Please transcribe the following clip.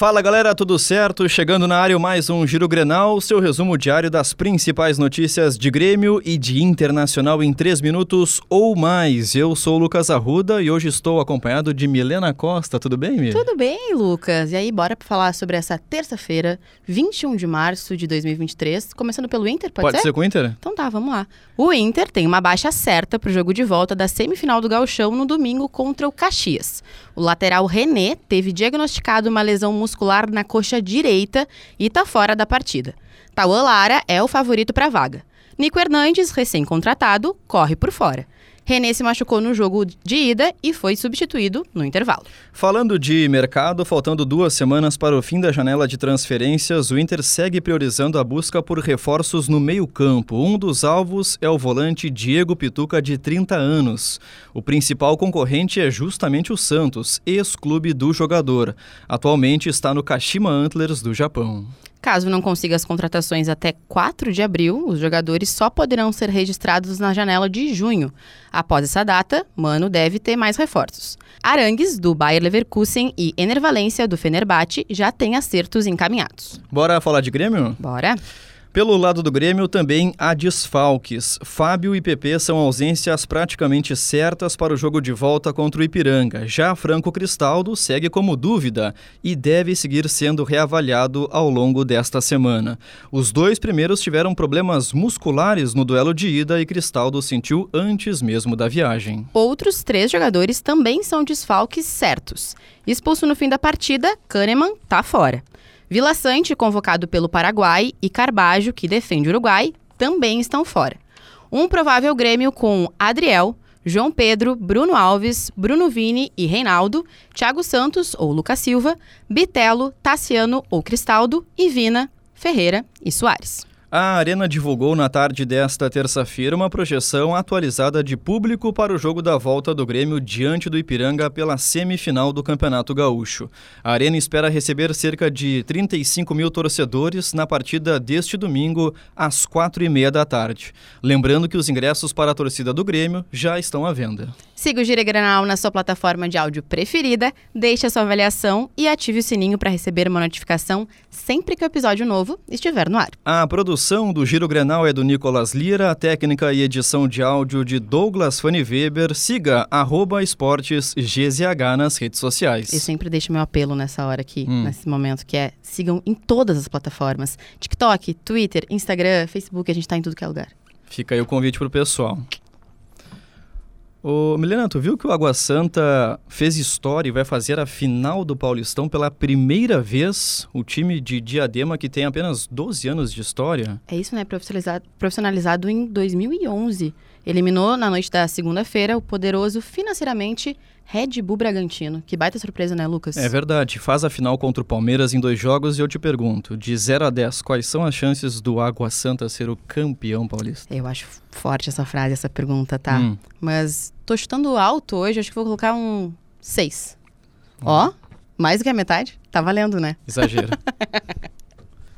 Fala galera, tudo certo? Chegando na área mais um Giro Grenal, seu resumo diário das principais notícias de Grêmio e de Internacional em 3 minutos ou mais. Eu sou o Lucas Arruda e hoje estou acompanhado de Milena Costa. Tudo bem, Mi? Tudo bem, Lucas. E aí, bora falar sobre essa terça-feira, 21 de março de 2023, começando pelo Inter, pode, Pode ser? ser com o Inter? Então tá, vamos lá. O Inter tem uma baixa certa para o jogo de volta da semifinal do Gauchão no domingo contra o Caxias. O lateral René teve diagnosticado uma lesão muscular na coxa direita e está fora da partida. Tauan Lara é o favorito para a vaga. Nico Hernandes, recém-contratado, corre por fora. René se machucou no jogo de ida e foi substituído no intervalo. Falando de mercado, faltando duas semanas para o fim da janela de transferências, o Inter segue priorizando a busca por reforços no meio-campo. Um dos alvos é o volante Diego Pituca, de 30 anos. O principal concorrente é justamente o Santos, ex-clube do jogador. Atualmente está no Kashima Antlers do Japão. Caso não consiga as contratações até 4 de abril, os jogadores só poderão ser registrados na janela de junho. Após essa data, Mano deve ter mais reforços. Arangues, do Bayer Leverkusen, e Enervalência, do Fenerbahçe, já têm acertos encaminhados. Bora falar de Grêmio? Bora! Pelo lado do Grêmio também há desfalques. Fábio e PP são ausências praticamente certas para o jogo de volta contra o Ipiranga. Já Franco Cristaldo segue como dúvida e deve seguir sendo reavaliado ao longo desta semana. Os dois primeiros tiveram problemas musculares no duelo de ida e Cristaldo sentiu antes mesmo da viagem. Outros três jogadores também são desfalques certos. Expulso no fim da partida, Kahneman está fora. Vila Sante, convocado pelo Paraguai, e Carbajo, que defende o Uruguai, também estão fora. Um provável Grêmio com Adriel, João Pedro, Bruno Alves, Bruno Vini e Reinaldo, Thiago Santos ou Lucas Silva, Bitelo, Tassiano ou Cristaldo e Vina, Ferreira e Soares. A Arena divulgou na tarde desta terça-feira uma projeção atualizada de público para o jogo da volta do Grêmio diante do Ipiranga pela semifinal do Campeonato Gaúcho. A Arena espera receber cerca de 35 mil torcedores na partida deste domingo, às quatro e meia da tarde. Lembrando que os ingressos para a torcida do Grêmio já estão à venda. Siga o Gira Granal na sua plataforma de áudio preferida, deixe a sua avaliação e ative o sininho para receber uma notificação sempre que o episódio novo estiver no ar. A produção produção do Giro Grenal é do Nicolas Lira, a técnica e edição de áudio de Douglas Fanny Weber. Siga arroba esportes GZH nas redes sociais. Eu sempre deixo meu apelo nessa hora aqui, hum. nesse momento, que é sigam em todas as plataformas. TikTok, Twitter, Instagram, Facebook, a gente está em tudo que é lugar. Fica aí o convite pro pessoal. Ô, Milena, tu viu que o Água Santa fez história e vai fazer a final do Paulistão pela primeira vez? O time de Diadema, que tem apenas 12 anos de história. É isso, né? Profissionalizado, profissionalizado em 2011. Eliminou na noite da segunda-feira o poderoso financeiramente Red Bull Bragantino. Que baita surpresa, né, Lucas? É verdade. Faz a final contra o Palmeiras em dois jogos e eu te pergunto, de 0 a 10, quais são as chances do Água Santa ser o campeão paulista? Eu acho forte essa frase, essa pergunta, tá? Hum. Mas tô chutando alto hoje, acho que vou colocar um 6. Hum. Ó, mais do que a metade. Tá valendo, né? Exagero.